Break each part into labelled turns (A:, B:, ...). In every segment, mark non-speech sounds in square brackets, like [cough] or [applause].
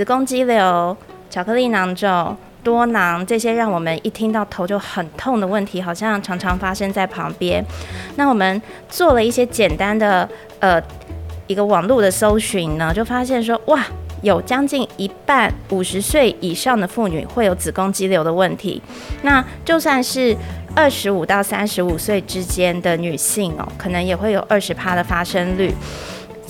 A: 子宫肌瘤、巧克力囊肿、多囊这些，让我们一听到头就很痛的问题，好像常常发生在旁边。那我们做了一些简单的呃一个网络的搜寻呢，就发现说，哇，有将近一半五十岁以上的妇女会有子宫肌瘤的问题。那就算是二十五到三十五岁之间的女性哦，可能也会有二十趴的发生率。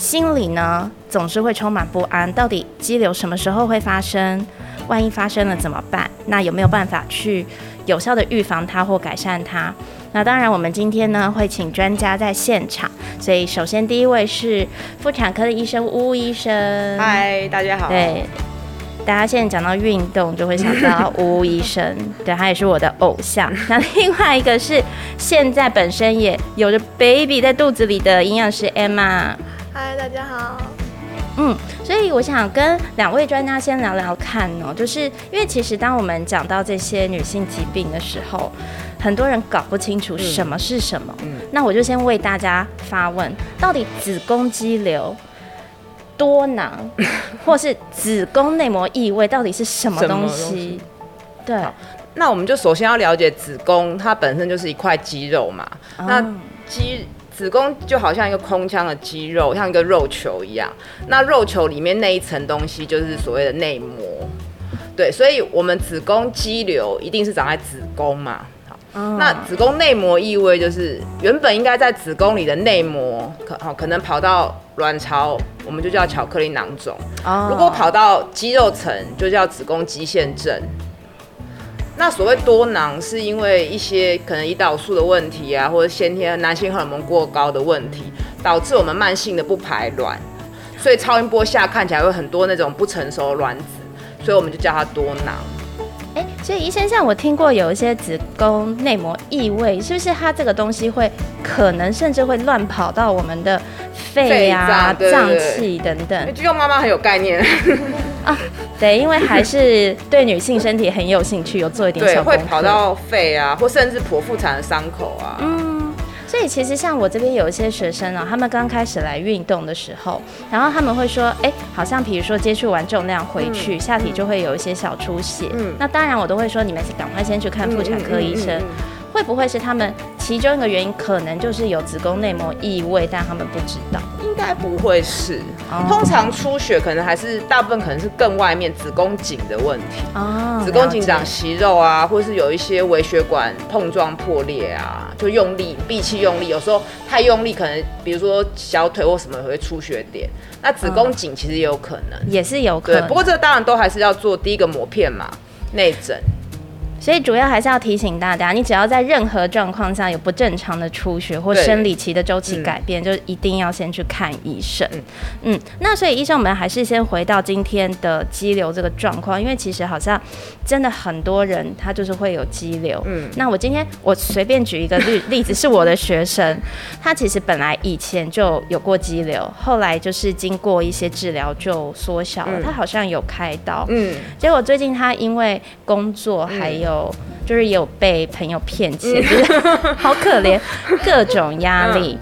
A: 心里呢总是会充满不安，到底肌瘤什么时候会发生？万一发生了怎么办？那有没有办法去有效的预防它或改善它？那当然，我们今天呢会请专家在现场，所以首先第一位是妇产科的医生巫医生。
B: 嗨，大家好。
A: 对，大家现在讲到运动就会想到巫医生，对他也是我的偶像。那另外一个是现在本身也有着 baby 在肚子里的营养师 Emma。
C: 嗨，大家好。
A: 嗯，所以我想跟两位专家先聊聊看哦，就是因为其实当我们讲到这些女性疾病的时候，很多人搞不清楚什么是什么。嗯，那我就先为大家发问：到底子宫肌瘤、多囊，[laughs] 或是子宫内膜异位，到底是什么东西？对，
B: 那我们就首先要了解子宫，它本身就是一块肌肉嘛。那肌子宫就好像一个空腔的肌肉，像一个肉球一样。那肉球里面那一层东西就是所谓的内膜。对，所以我们子宫肌瘤一定是长在子宫嘛。好，那子宫内膜异位就是原本应该在子宫里的内膜，可好可能跑到卵巢，我们就叫巧克力囊肿。如果跑到肌肉层，就叫子宫肌腺症。那所谓多囊，是因为一些可能胰岛素的问题啊，或者先天男性荷尔蒙过高的问题，导致我们慢性的不排卵，所以超音波下看起来会很多那种不成熟的卵子，所以我们就叫它多囊。
A: 哎，所以医生，像我听过有一些子宫内膜异位，是不是它这个东西会可能甚至会乱跑到我们的肺啊、脏器等等？
B: 就用妈妈很有概念
A: 啊，对，因为还是对女性身体很有兴趣，有做一点对
B: 会跑到肺啊，或甚至剖腹产的伤口啊。嗯。
A: 所以其实像我这边有一些学生呢，他们刚开始来运动的时候，然后他们会说，哎，好像比如说接触完重量回去，下体就会有一些小出血。嗯，那当然我都会说，你们赶快先去看妇产科医生。会不会是他们其中一个原因，可能就是有子宫内膜异位，但他们不知道？
B: 应该不会是，通常出血可能还是大部分可能是更外面子宫颈的问题哦，子宫颈长息肉啊，或是有一些微血管碰撞破裂啊，就用力闭气用力，有时候太用力，可能比如说小腿或什么会出血点。那子宫颈其实也有可能，
A: 也是有可能。
B: 不过这个当然都还是要做第一个膜片嘛，内诊。
A: 所以主要还是要提醒大家，你只要在任何状况下有不正常的出血或生理期的周期改变，就一定要先去看医生。嗯，那所以医生，我们还是先回到今天的肌瘤这个状况，因为其实好像真的很多人他就是会有肌瘤。嗯，那我今天我随便举一个例例子，是我的学生，[laughs] 他其实本来以前就有过肌瘤，后来就是经过一些治疗就缩小了，他好像有开刀。嗯，结果最近他因为工作还有有，就是有被朋友骗钱，[laughs] 好可怜，[laughs] 各种压力，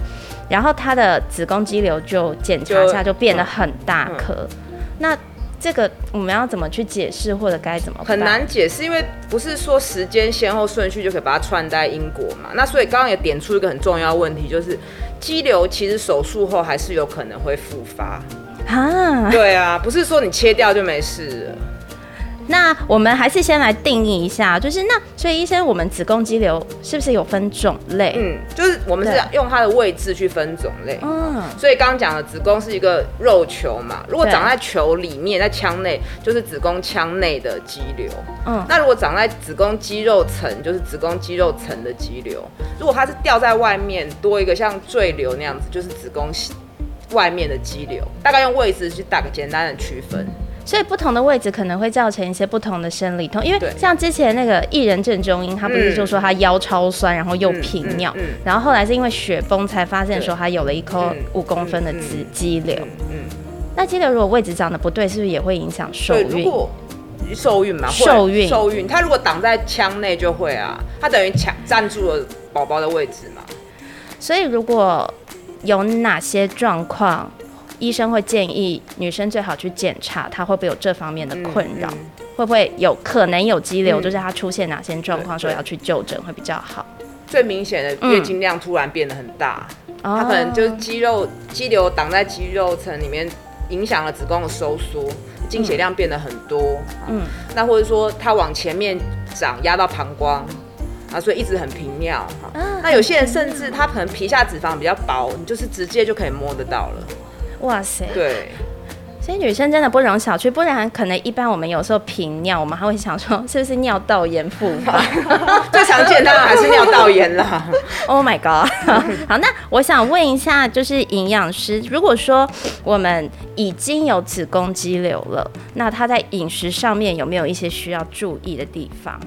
A: 然后他的子宫肌瘤就检查下就变得很大颗，那这个我们要怎么去解释或者该怎么？
B: 很难解释，因为不是说时间先后顺序就可以把它串在因果嘛。那所以刚刚也点出一个很重要问题，就是肌瘤其实手术后还是有可能会复发啊。对啊，不是说你切掉就没事。
A: 那我们还是先来定义一下，就是那所以医生，我们子宫肌瘤是不是有分种类？嗯，
B: 就是我们是用它的位置去分种类。嗯，所以刚刚讲的子宫是一个肉球嘛，如果长在球里面，在腔内，就是子宫腔内的肌瘤。嗯，那如果长在子宫肌肉层，就是子宫肌肉层的肌瘤。如果它是掉在外面，多一个像赘瘤那样子，就是子宫外面的肌瘤。大概用位置去打个简单的区分。
A: 所以不同的位置可能会造成一些不同的生理痛，因为像之前那个艺人郑中英，他不是就说他腰超酸，然后又频尿，然后后来是因为雪崩才发现说他有了一颗五公分的肌肌瘤。嗯，那肌瘤如果位置长得不对，是不是也会影响受孕？
B: 受孕嘛，
A: 受孕，
B: 受孕。它如果挡在腔内就会啊，他等于抢占住了宝宝的位置嘛。
A: 所以如果有哪些状况？医生会建议女生最好去检查，她会不会有这方面的困扰，会不会有可能有肌瘤，就是她出现哪些状况，说要去就诊会比较好。
B: 最明显的月经量突然变得很大，它可能就是肌肉肌瘤挡在肌肉层里面，影响了子宫的收缩，经血量变得很多。嗯，那或者说它往前面长，压到膀胱。啊，所以一直很频尿哈。那有些人甚至他可能皮下脂肪比较薄，你就是直接就可以摸得到了。哇塞！对，
A: 所以女生真的不容小觑，不然可能一般我们有时候频尿，我们还会想说 [laughs] 是不是尿道炎复发？[laughs]
B: 最常见当然还是尿道炎啦。[laughs]
A: Oh my god！好，那我想问一下，就是营养师，如果说我们已经有子宫肌瘤了，那他在饮食上面有没有一些需要注意的地方？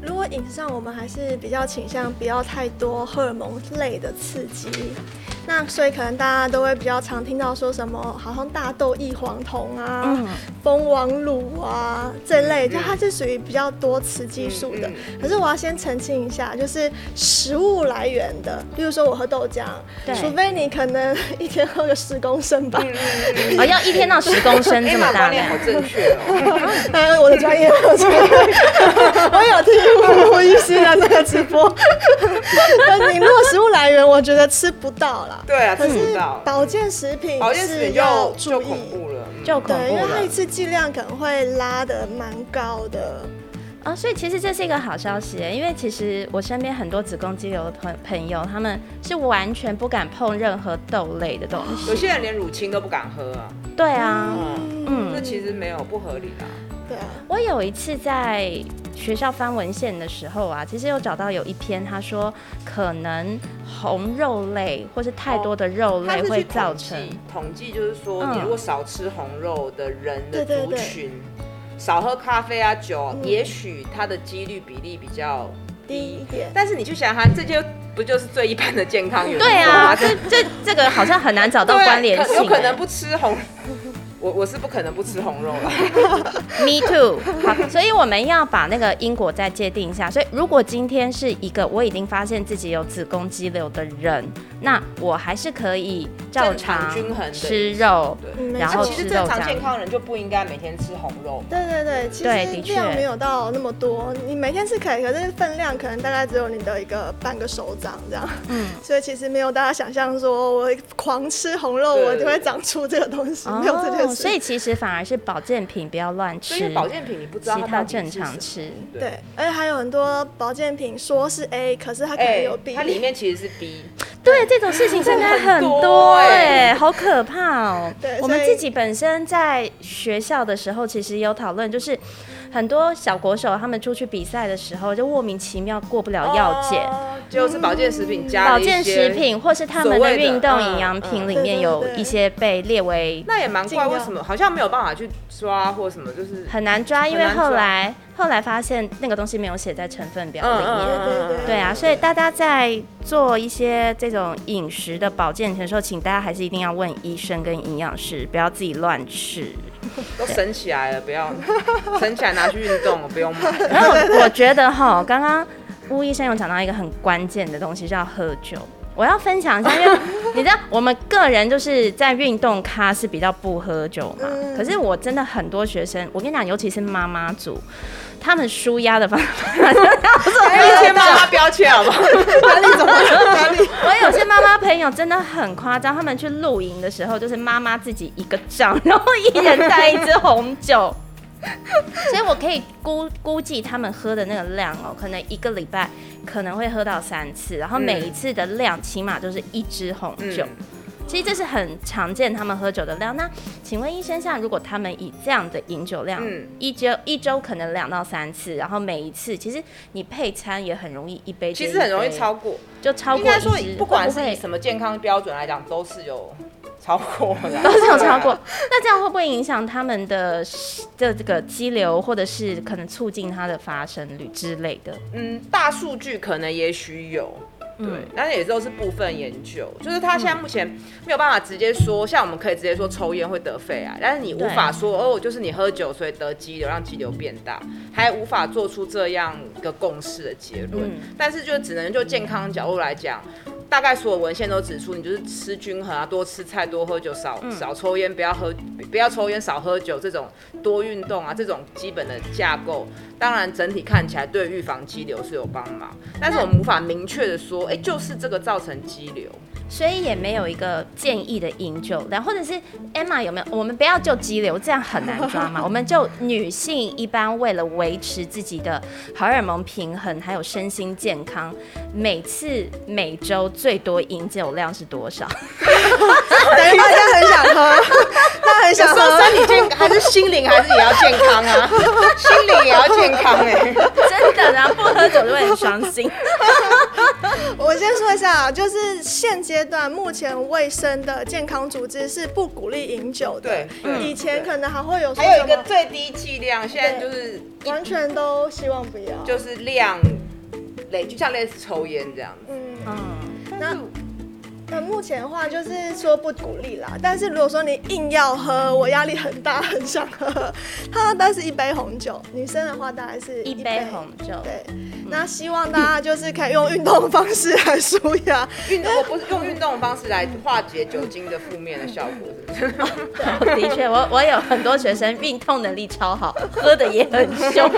C: 如果饮食上，我们还是比较倾向不要太多荷尔蒙类的刺激。那所以可能大家都会比较常听到说什么，好像大豆异黄酮啊、蜂王乳啊这类，就它是属于比较多雌激素的。可是我要先澄清一下，就是食物来源的，比如说我喝豆浆，除非你可能一天喝个十公升吧，[laughs]
A: 哦，要一天到十公升这么大
B: 量，好正确
C: 哦。[laughs] 我的专业，[laughs] 我有听吴医师的那个直播。那你如果食物来源，我觉得吃不到了。
B: 对啊，可是
C: 保健食品
B: 保健食品
C: 就
B: 就恐怖了，
A: 就恐怖了，因
C: 为它一次剂量可能会拉的蛮高的。
A: 啊，所以其实这是一个好消息，因为其实我身边很多子宫肌瘤的朋朋友，他们是完全不敢碰任何豆类的东西，
B: 有些人连乳清都不敢喝啊，
A: 对啊，
B: 嗯，这其实没有不合理的。对啊。
A: 我有一次在学校翻文献的时候啊，其实有找到有一篇，他说可能红肉类或是太多的肉类会造成
B: 统计，就是说你如果少吃红肉的人的族群，少喝咖啡啊酒，也许它的几率比例比较
C: 低一点。
B: 但是你去想哈，这就不就是最一般的健康元素
A: 对啊，这这这个好像很难找到 [laughs] 关联性，
B: 有可能不吃红。我我是不可能不吃红肉了。[laughs]
A: Me too。好，所以我们要把那个因果再界定一下。所以如果今天是一个我已经发现自己有子宫肌瘤的人，那我还是可以照常
B: 均衡
A: 吃肉，然后
B: 其实正常健康人就不应该每天吃红肉。
C: 对对对，其实量没有到那么多，你每天是可以，可是分量可能大概只有你的一个半个手掌这样。嗯，所以其实没有大家想象说我狂吃红肉我就会长出这个东西，没有这件事。
A: 所以其实反而是保健品不要乱吃，
B: 保健品你不知道
A: 它正常吃，
C: 对，而且还有很多保健品说是 A，可是它可能有 B，
B: 它里面其实是 B。[laughs]
A: 对，这种事情真的很多哎，好可怕哦。对，我们自己本身在学校的时候，其实有讨论，就是很多小国手他们出去比赛的时候，就莫名其妙过不了药检，
B: 就是保健食品加
A: 保健食品，或是他们的运动营养品里面有一些被列为，
B: 那也蛮怪，为什么好像没有办法去抓或什么，就是
A: 很难抓，因为后来。后来发现那个东西没有写在成分表里面，对啊，所以大家在做一些这种饮食的保健的时候，请大家还是一定要问医生跟营养师，不要自己乱吃。[laughs]
B: 都省起来了，不要省起来拿去运动，不用买。[laughs]
A: 然后我觉得哈，刚刚巫医生有讲到一个很关键的东西，叫喝酒。我要分享一下，因为你知道，我们个人就是在运动咖是比较不喝酒嘛。可是我真的很多学生，我跟你讲，尤其是妈妈组，他们舒压的方法，
B: 一些妈妈标签好不好？哪里怎么哪里？
A: 我有些妈妈朋友真的很夸张，他们去露营的时候，就是妈妈自己一个帐，然后一人带一支红酒。[laughs] 所以，我可以估估计他们喝的那个量哦，可能一个礼拜可能会喝到三次，然后每一次的量起码就是一支红酒。其实这是很常见他们喝酒的量。那请问医生，像如果他们以这样的饮酒量，一周一周可能两到三次，然后每一次其实你配餐也很容易一杯，
B: 其实很容易超过，
A: 就超过。应
B: 该说，不管是以什么健康标准来讲，都是有。超过了，[laughs]
A: 都是有超过。那这样会不会影响他们的的这个肌瘤，或者是可能促进它的发生率之类的？
B: 嗯，大数据可能也许有，对，但是也都是部分研究。就是他现在目前没有办法直接说，像我们可以直接说抽烟会得肺癌，但是你无法说哦，就是你喝酒所以得肌瘤，让肌瘤变大，还无法做出这样一个共识的结论。但是就只能就健康角度来讲。大概所有文献都指出，你就是吃均衡啊，多吃菜，多喝酒，少少抽烟，不要喝，不要抽烟，少喝酒，这种多运动啊，这种基本的架构，当然整体看起来对预防肌瘤是有帮忙，但是我们无法明确的说，哎，就是这个造成肌瘤。
A: 所以也没有一个建议的饮酒量，或者是 Emma 有没有？我们不要就肌瘤，这样很难抓嘛。[laughs] 我们就女性一般为了维持自己的荷尔蒙平衡，还有身心健康，每次每周最多饮酒量是多少？
C: 等于大家很想喝，他很想
B: 喝，[laughs] 身体健还是心灵还是也要健康啊？[laughs] 心灵也要健康哎，
A: 真的，然后不喝酒就会很伤心。[laughs]
C: 我先说一下，就是现阶段目前卫生的健康组织是不鼓励饮酒的。对，以前可能还会有，
B: 还有一个最低剂量，现在就是
C: 完全都希望不要，
B: 就是量累，就像类似抽烟这样子。嗯，
C: 那。那目前的话就是说不鼓励啦，但是如果说你硬要喝，我压力很大，很想喝，它但是一杯红酒，女生的话大概是
A: 一杯红酒。
C: 对，那希望大家就是可以用运动方式来舒压，
B: 运动不是用运动的方式来化解酒精的负面的效果，是不
A: 是？的确，我我有很多学生运动能力超好，喝的也很凶。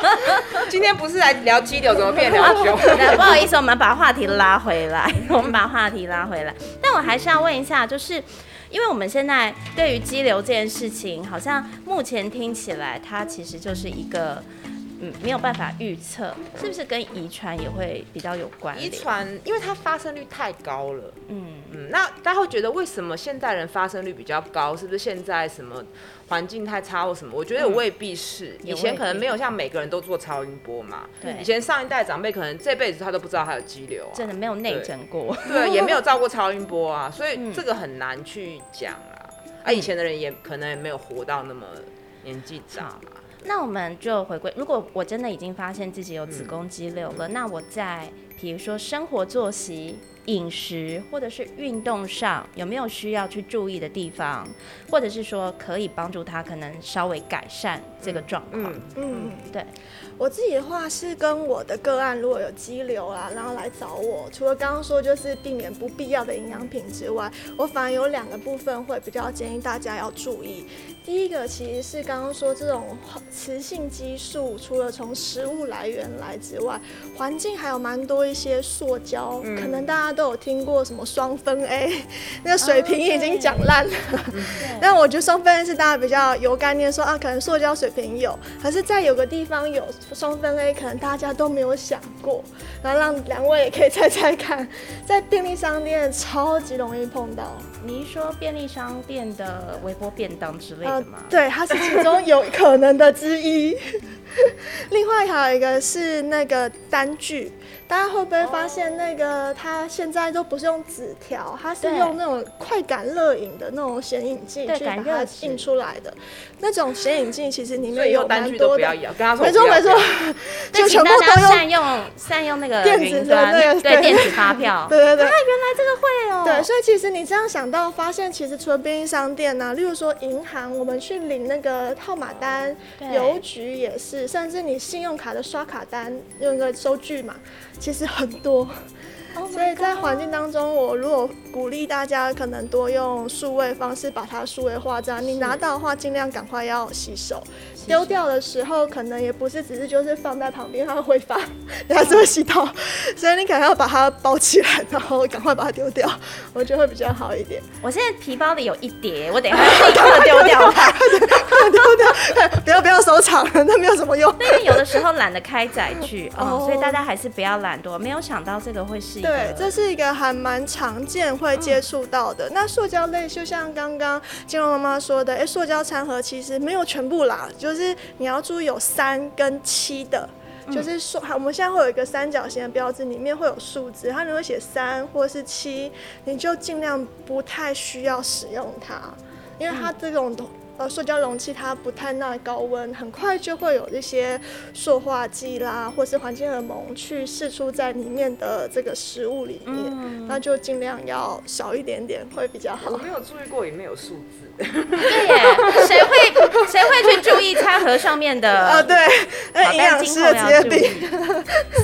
A: [laughs]
B: 今天不是来聊激流，怎么变聊凶？
A: 不好意思，我们把话题拉回来，[laughs] 我们把话题拉。回来，但我还是要问一下，就是因为我们现在对于激流这件事情，好像目前听起来，它其实就是一个。嗯，没有办法预测，是不是跟遗传也会比较有关？
B: 遗传，因为它发生率太高了。嗯嗯，那大家会觉得为什么现代人发生率比较高？是不是现在什么环境太差或什么？我觉得未必是，以前可能没有像每个人都做超音波嘛。对，以前上一代长辈可能这辈子他都不知道他有肌瘤啊，
A: 真的没有内诊过。
B: 对，[laughs] 也没有照过超音波啊，所以这个很难去讲啊。啊，以前的人也可能也没有活到那么年纪长嘛。
A: 那我们就回归，如果我真的已经发现自己有子宫肌瘤了，那我在比如说生活作息、饮食或者是运动上，有没有需要去注意的地方，或者是说可以帮助他可能稍微改善这个状况？嗯，对。
C: 我自己的话是跟我的个案，如果有肌瘤啊，然后来找我，除了刚刚说就是避免不必要的营养品之外，我反而有两个部分会比较建议大家要注意。第一个其实是刚刚说这种雌性激素，除了从食物来源来之外，环境还有蛮多一些塑胶，可能大家都有听过什么双酚 A，[laughs] 那个水瓶已经讲烂了。[laughs] 但我觉得双酚 A 是大家比较有概念，说啊，可能塑胶水瓶有，可是在有个地方有。双酚 A 可能大家都没有想过，然后让两位也可以猜猜看，在便利商店超级容易碰到。
A: 你一说便利商店的微波便当之类的吗？
C: 对，它是其中有可能的之一。[laughs] 另外还有一个是那个单据。大家会不会发现，那个它现在都不是用纸条，它是用那种快感热影的那种显影剂去把它印出来的。那种显影剂其实里面有蛮多的，
B: 没
C: 错没错，
A: 就全部都善用善用那个
C: 电子的
A: 那个对电子发票。[laughs]
C: 对对对，
A: 啊，原来这个会哦。
C: 对，所以其实你这样想到，发现其实除了便利商店呐，例如说银行，我们去领那个号码单，邮局也是，甚至你信用卡的刷卡单用个收据嘛。其实很多，所以在环境当中，我如果鼓励大家可能多用数位方式把它数位化，这样你拿到的话，尽量赶快要洗手。丢掉的时候，可能也不是只是就是放在旁边，它会发，[laughs] 它是会洗到，所以你可能要把它包起来，然后赶快把它丢掉，我觉得会比较好一点。
A: 我现在皮包里有一叠，我等一下立刻丢掉它，[laughs] [laughs]
C: 丢掉，不要不要收藏，那没有什么用。
A: 因为有的时候懒得开载具哦，所以大家还是不要懒惰。没有想到这个会是一个，
C: 对，这是一个还蛮常见会接触到的。那塑胶类，就像刚刚金融妈妈说的，哎，塑胶餐盒其实没有全部啦，就。就是你要注意有三跟七的，就是说，我们现在会有一个三角形的标志，里面会有数字，它如果写三或是七，你就尽量不太需要使用它，因为它这种。呃，塑胶容器它不太耐高温，很快就会有一些塑化剂啦，或是环境荷尔蒙去释出在里面的这个食物里面，那就尽量要少一点点会比较好。
B: 我没有注意过，也没有数字。
A: 对耶，谁会谁会去注意餐盒上面的？[laughs]
C: 哦，对，那营养师的直接比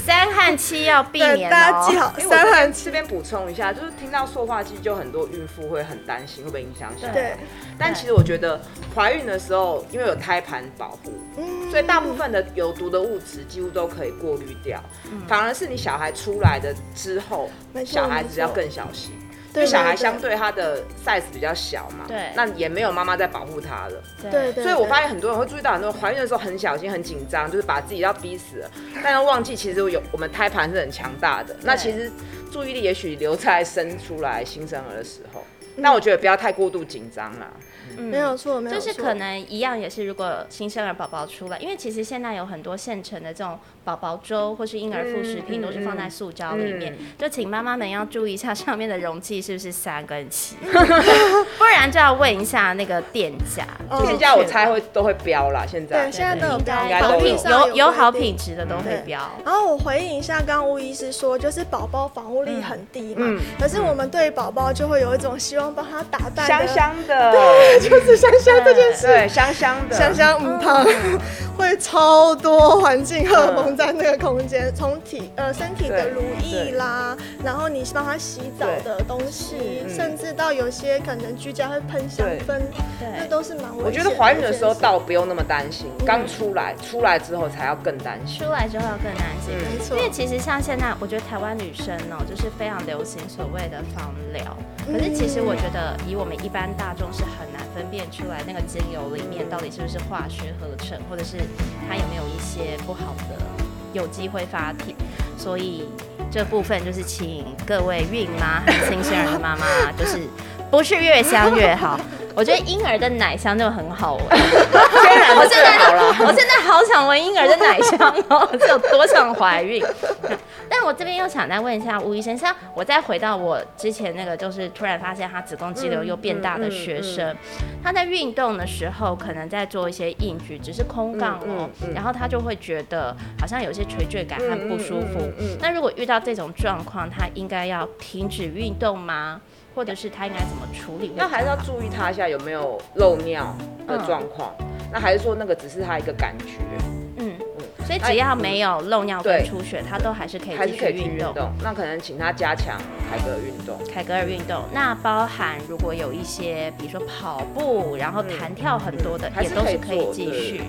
A: 三和七要避免
C: 大家记好。三和七
B: 这边补充一下，就是听到塑化剂，就很多孕妇会很担心会不会影响小孩。
C: 对。
B: 但其实我觉得怀孕的时候，因为有胎盘保护，所以大部分的有毒的物质几乎都可以过滤掉。反而是你小孩出来的之后，小孩子要更小心。因为小孩相对他的 size 比较小嘛，
A: 对，
B: 那也没有妈妈在保护他了，
C: 对，
B: 所以我发现很多人会注意到，很多怀孕的时候很小心、很紧张，就是把自己要逼死了，但要忘记其实有我们胎盘是很强大的，那其实注意力也许留在生出来新生儿的时候。那我觉得不要太过度紧张了，
C: 没有错，没有
A: 错，就是可能一样也是，如果新生儿宝宝出来，因为其实现在有很多现成的这种宝宝粥或是婴儿副食品，都是放在塑胶里面，就请妈妈们要注意一下上面的容器是不是三跟七，[laughs] 不然就要问一下那个店家，
B: 店家我猜会都会标啦，现在。
C: 对，现在都有标，
A: 好品有有好品质的都会标。
C: 然后我回应一下，刚刚吴医师说，就是宝宝防护力很低嘛，可是我们对宝宝就会有一种希望。帮他打扮
B: 香香的，[laughs]
C: 对，就是香香这件事，
B: 对，香香的，
C: 香香五汤会超多环境荷尔蒙在那个空间，从体呃身体的乳液啦，然后你帮他洗澡的东西，甚至到有些可能居家会喷香氛，对，那都是蛮。
B: 我觉得怀孕的时候倒不用那么担心，刚出来，出来之后才要更担心，
A: 出来之后要更担心，
C: 没错。
A: 因为其实像现在，我觉得台湾女生哦，就是非常流行所谓的芳疗，可是其实我。觉得以我们一般大众是很难分辨出来那个精油里面到底是不是化学合成，或者是他有没有一些不好的有机会发帖，所以这部分就是请各位孕妈和新生儿的妈妈，就是不是越香越好。[laughs] 我觉得婴儿的奶香就很好闻，[laughs]
B: 天然
A: 我现在我现在好想闻婴儿的奶香哦，[laughs] 是有多想怀孕。但我这边又想再问一下吴医生，像我再回到我之前那个，就是突然发现他子宫肌瘤又变大的学生，他在运动的时候可能在做一些硬举，只是空杠哦，然后他就会觉得好像有些垂坠感和不舒服。那如果遇到这种状况，他应该要停止运动吗？或者是他应该怎么处理？
B: 那还是要注意他一下有没有漏尿的状况。那还是说那个只是他一个感觉？
A: 嗯嗯。所以只要没有漏尿跟出血，他都还是可以继续运动。
B: 那可能请他加强凯格尔运动。
A: 凯格尔运动，那包含如果有一些，比如说跑步，然后弹跳很多的，也都是可以继续。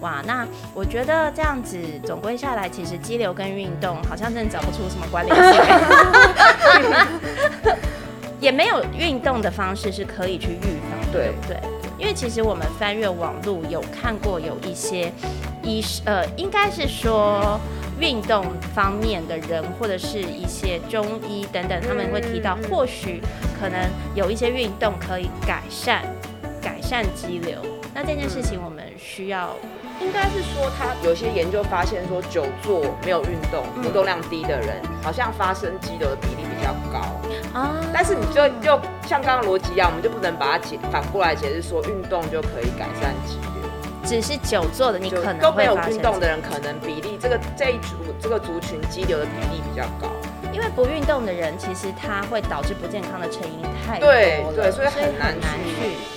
A: 哇，那我觉得这样子总归下来，其实肌瘤跟运动好像真的找不出什么关联性。[laughs] 也没有运动的方式是可以去预防，对不对？因为其实我们翻阅网络有看过有一些医呃，应该是说运动方面的人或者是一些中医等等，他们会提到或许可能有一些运动可以改善改善肌瘤。那这件事情我们需要。
B: 应该是说，他有些研究发现说，久坐没有运动、活动量低的人，好像发生肌瘤的比例比较高啊。但是你就就像刚刚逻辑一样，我们就不能把它解反过来解释说，运动就可以改善肌瘤。
A: 只是久坐的你可能
B: 都没有运动的人，可能比例这个这一组这个族群肌瘤的比例比较高。
A: 因为不运动的人，其实他会导致不健康的成因太多了，
B: 对对，所以很难
A: 去。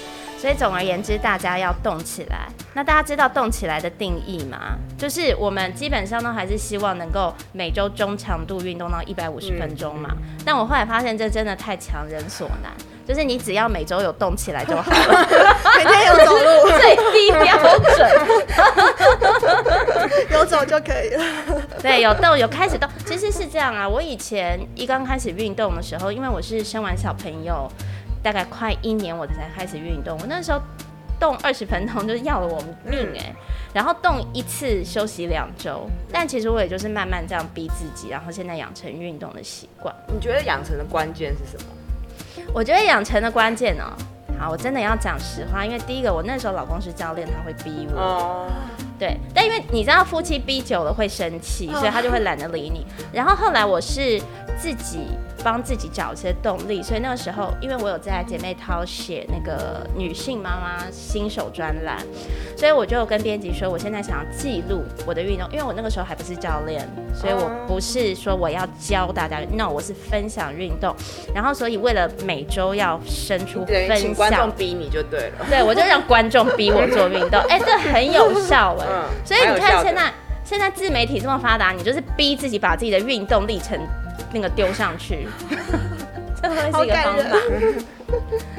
A: 所以总而言之，大家要动起来。那大家知道动起来的定义吗？就是我们基本上都还是希望能够每周中强度运动到一百五十分钟嘛。但我后来发现，这真的太强人所难。就是你只要每周有动起来就好了，[laughs]
C: 每天有走路，[laughs]
A: 最低标
C: 准，[laughs] 有走就可以了。
A: 对，有动有开始动，其实是这样啊。我以前一刚开始运动的时候，因为我是生完小朋友。大概快一年，我才开始运动。我那时候动二十分钟，就是要了我命哎。然后动一次休息两周，但其实我也就是慢慢这样逼自己，然后现在养成运动的习惯。
B: 你觉得养成的关键是什么？
A: 我觉得养成的关键哦，好，我真的要讲实话，因为第一个，我那时候老公是教练，他会逼我。对，但因为你知道夫妻逼久了会生气，所以他就会懒得理你。然后后来我是自己。帮自己找一些动力，所以那个时候，因为我有在姐妹淘写那个女性妈妈新手专栏，所以我就跟编辑说，我现在想要记录我的运动，因为我那个时候还不是教练，所以我不是说我要教大家，no，我是分享运动。然后，所以为了每周要生出分享，
B: 请观众逼你就对了，
A: 对我就让观众逼我做运动，[laughs] 哎，这很有效哎。所以你看现在现在自媒体这么发达，你就是逼自己把自己的运动历程。那个丢上去，这会是一个方法。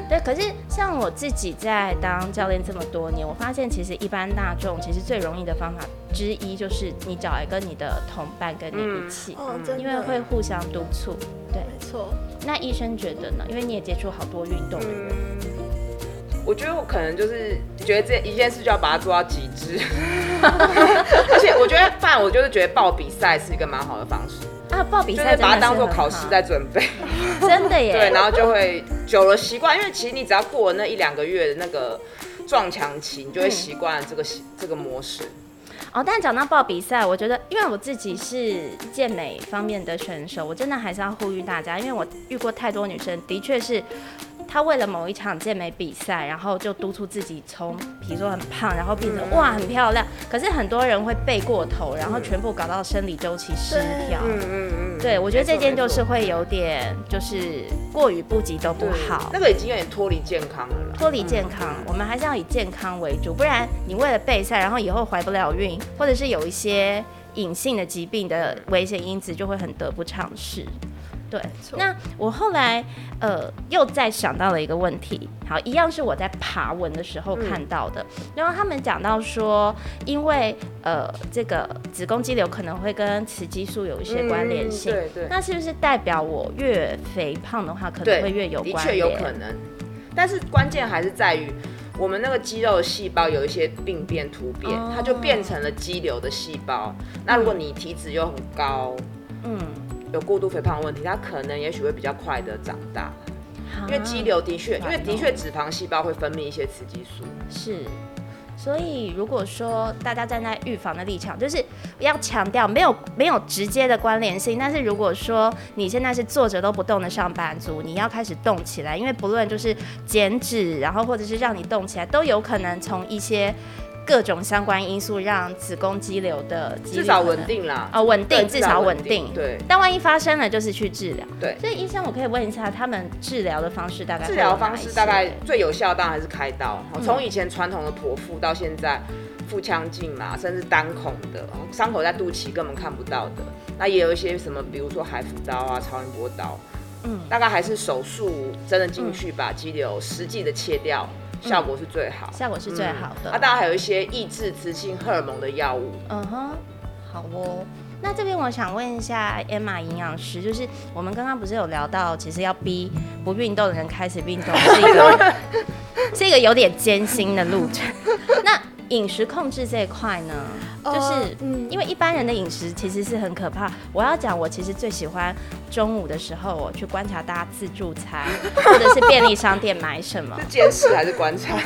A: 对，可是像我自己在当教练这么多年，我发现其实一般大众其实最容易的方法之一就是你找一个你的同伴跟你一起，因为会互相督促。对，
C: 没错。
A: 那医生觉得呢？因为你也接触好多运动的人，
B: 我觉得我可能就是觉得这一件事就要把它做到极致，[laughs] 而且我觉得，反我就是觉得报比赛是一个蛮好的方式。
A: 啊，报比赛
B: 把它当做考试在准备，[laughs]
A: 真的耶。
B: 对，然后就会久了习惯，因为其实你只要过了那一两个月的那个撞墙期，你就会习惯这个这个模式。
A: 哦，但讲到报比赛，我觉得因为我自己是健美方面的选手，我真的还是要呼吁大家，因为我遇过太多女生，的确是。他为了某一场健美比赛，然后就督促自己从，比如说很胖，然后变成哇很漂亮。可是很多人会背过头，然后全部搞到生理周期失调。嗯嗯嗯。对，我觉得这件就是会有点，就是过于不及都不好。
B: 那个已经有点脱离健康了。
A: 脱离健康，我们还是要以健康为主，不然你为了备赛，然后以后怀不了孕，或者是有一些隐性的疾病的危险因子，就会很得不偿失。对，那我后来呃又再想到了一个问题，好，一样是我在爬文的时候看到的，然后他们讲到说，因为呃这个子宫肌瘤可能会跟雌激素有一些关联性，
B: 对对，
A: 那是不是代表我越肥胖的话，可能会越有关
B: 的确有可能，但是关键还是在于我们那个肌肉细胞有一些病变突变，它就变成了肌瘤的细胞。那如果你体脂又很高，嗯。有过度肥胖的问题，它可能也许会比较快的长大，因为肌瘤的确，因为的确脂肪细胞会分泌一些雌激素。
A: 是，所以如果说大家站在预防的立场，就是要强调没有没有直接的关联性。但是如果说你现在是坐着都不动的上班族，你要开始动起来，因为不论就是减脂，然后或者是让你动起来，都有可能从一些。各种相关因素让子宫肌瘤的
B: 至少稳定啦，
A: 哦，稳定，至少稳定。
B: 对，
A: 但万一发生了，就是去治疗。
B: 对，
A: 所以医生，我可以问一下，他们治疗的方式大概？
B: 治疗方式大概最有效当然还是开刀。从以前传统的剖腹到现在腹腔镜嘛，甚至单孔的，伤口在肚脐根本看不到的。那也有一些什么，比如说海扶刀啊、超音波刀，嗯，大概还是手术真的进去把肌瘤实际的切掉。效果是最好，
A: 效果是最好的。
B: 啊，当然还有一些抑制雌性荷尔蒙的药物。嗯
A: 哼，好哦。那这边我想问一下 Emma 营养师，就是我们刚刚不是有聊到，其实要逼不运动的人开始运动是一个 [laughs] 是一个有点艰辛的路程。那饮食控制这一块呢？就是因为一般人的饮食其实是很可怕。我要讲，我其实最喜欢中午的时候，我去观察大家自助餐 [laughs] 或者是便利商店买什么。[laughs]
B: 是监视还是观察？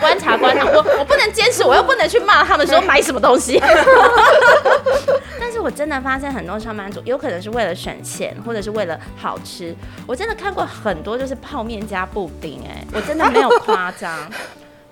A: 观察观察，我我不能监视，我又不能去骂他们说买什么东西。[laughs] 但是我真的发现很多上班族有可能是为了省钱，或者是为了好吃。我真的看过很多就是泡面加布丁，哎，我真的没有夸张。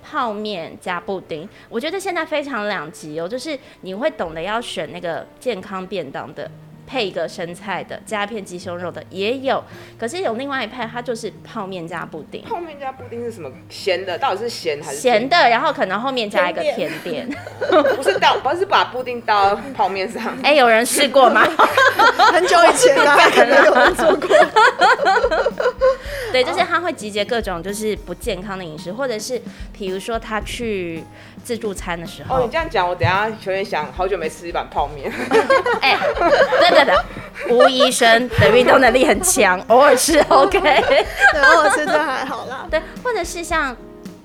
A: 泡面加布丁，我觉得现在非常两极哦，就是你会懂得要选那个健康便当的。配一个生菜的，加一片鸡胸肉的也有，可是有另外一派，它就是泡面加布丁。
B: 泡面加布丁是什么？咸的，到底是咸还是
A: 咸的？然后可能后面加一个甜点。[laughs]
B: 不是倒，不是把布丁倒到泡面上。[laughs]
A: 哎，有人试过吗？[laughs]
C: 很久以前了，可能有人做过。[laughs]
A: 对，就是他会集结各种就是不健康的饮食，或者是比如说他去。自助餐的时候，
B: 哦，你这样讲，我等下有点想，好久没吃一碗泡面。[laughs]
A: 哎，对对对，吴医生的运动能力很强，偶尔吃 [laughs] OK，
C: 对，偶尔吃这还好啦。
A: 对，或者是像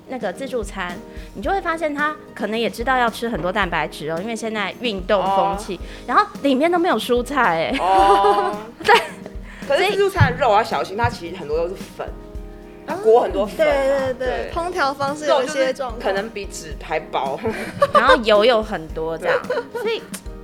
A: 那个自助餐，你就会发现他可能也知道要吃很多蛋白质哦，因为现在运动风气，然后里面都没有蔬菜，哎，
B: 对。可是自助餐的肉要小心，它其实很多都是粉。
A: 它，
B: 裹很多粉，
C: 对对对，烹调方式有一些状
B: 可能比纸还薄，[laughs]
A: 然后油有很多这样，所以。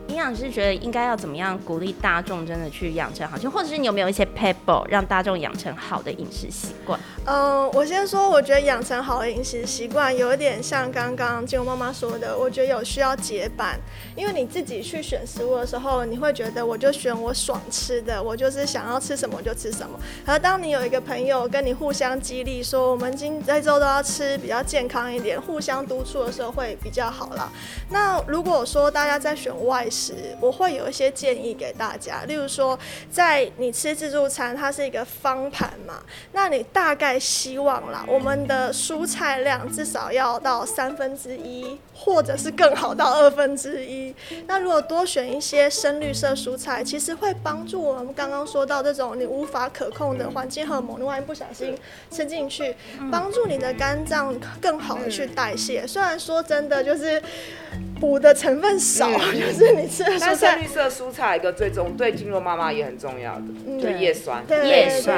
A: 营养师觉得应该要怎么样鼓励大众真的去养成好，就或者是你有没有一些 pebble 让大众养成好的饮食习惯？
C: 嗯，我先说，我觉得养成好的饮食习惯有一点像刚刚金妈妈说的，我觉得有需要结伴，因为你自己去选食物的时候，你会觉得我就选我爽吃的，我就是想要吃什么就吃什么。而当你有一个朋友跟你互相激励，说我们今这周都要吃比较健康一点，互相督促的时候会比较好了。那如果说大家在选外食，我会有一些建议给大家，例如说，在你吃自助餐，它是一个方盘嘛，那你大概希望啦，我们的蔬菜量至少要到三分之一，或者是更好到二分之一。那如果多选一些深绿色蔬菜，其实会帮助我们刚刚说到这种你无法可控的环境荷尔蒙，你万一不小心吃进去，帮助你的肝脏更好的去代谢。虽然说真的就是。补的成分少，就是你吃的蔬菜。
B: 绿色蔬菜一个最重对经络妈妈也很重要的，就叶酸。
A: 叶酸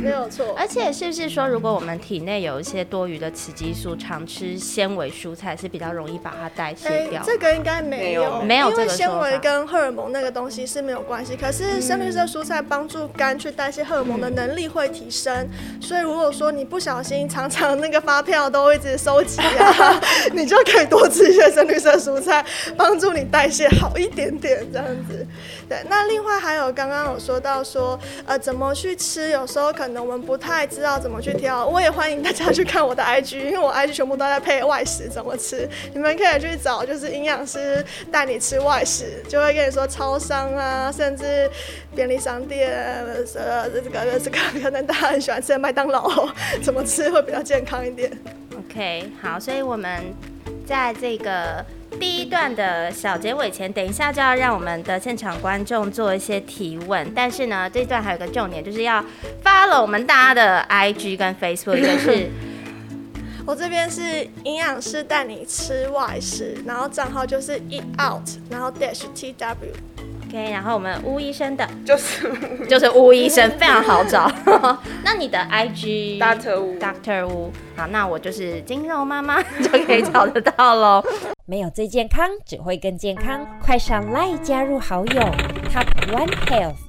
C: 没有错。
A: 而且是不是说，如果我们体内有一些多余的雌激素，常吃纤维蔬菜是比较容易把它代谢掉？
C: 这个应该没有，
A: 没有
C: 因为纤维跟荷尔蒙那个东西是没有关系。可是深绿色蔬菜帮助肝去代谢荷尔蒙的能力会提升，所以如果说你不小心常常那个发票都一直收集啊，[laughs] 你就可以多吃一些深绿色蔬。蔬菜帮助你代谢好一点点，这样子。对，那另外还有刚刚有说到说，呃，怎么去吃？有时候可能我们不太知道怎么去挑。我也欢迎大家去看我的 IG，因为我 IG 全部都在配外食怎么吃。你们可以去找，就是营养师带你吃外食，就会跟你说超商啊，甚至便利商店，呃，这个这个可能大家很喜欢吃的麦当劳，怎么吃会比较健康一点。
A: OK，好，所以我们在这个。第一段的小结尾前，等一下就要让我们的现场观众做一些提问。但是呢，这一段还有个重点，就是要 follow 我们大家的 IG 跟 Facebook，就是 [laughs]
C: 我这边是营养师带你吃外食，然后账号就是 Eat Out，然后 Dash T W。
A: OK，然后我们巫医生的，
B: 就是
A: 就是巫医生，非常好找。[laughs] 那你的 IG
B: Doctor 巫
A: ，Doctor 巫，好，那我就是金肉妈妈 [laughs] 就可以找得到喽。没有最健康，只会更健康，快上 Line 加入好友，Top One Health。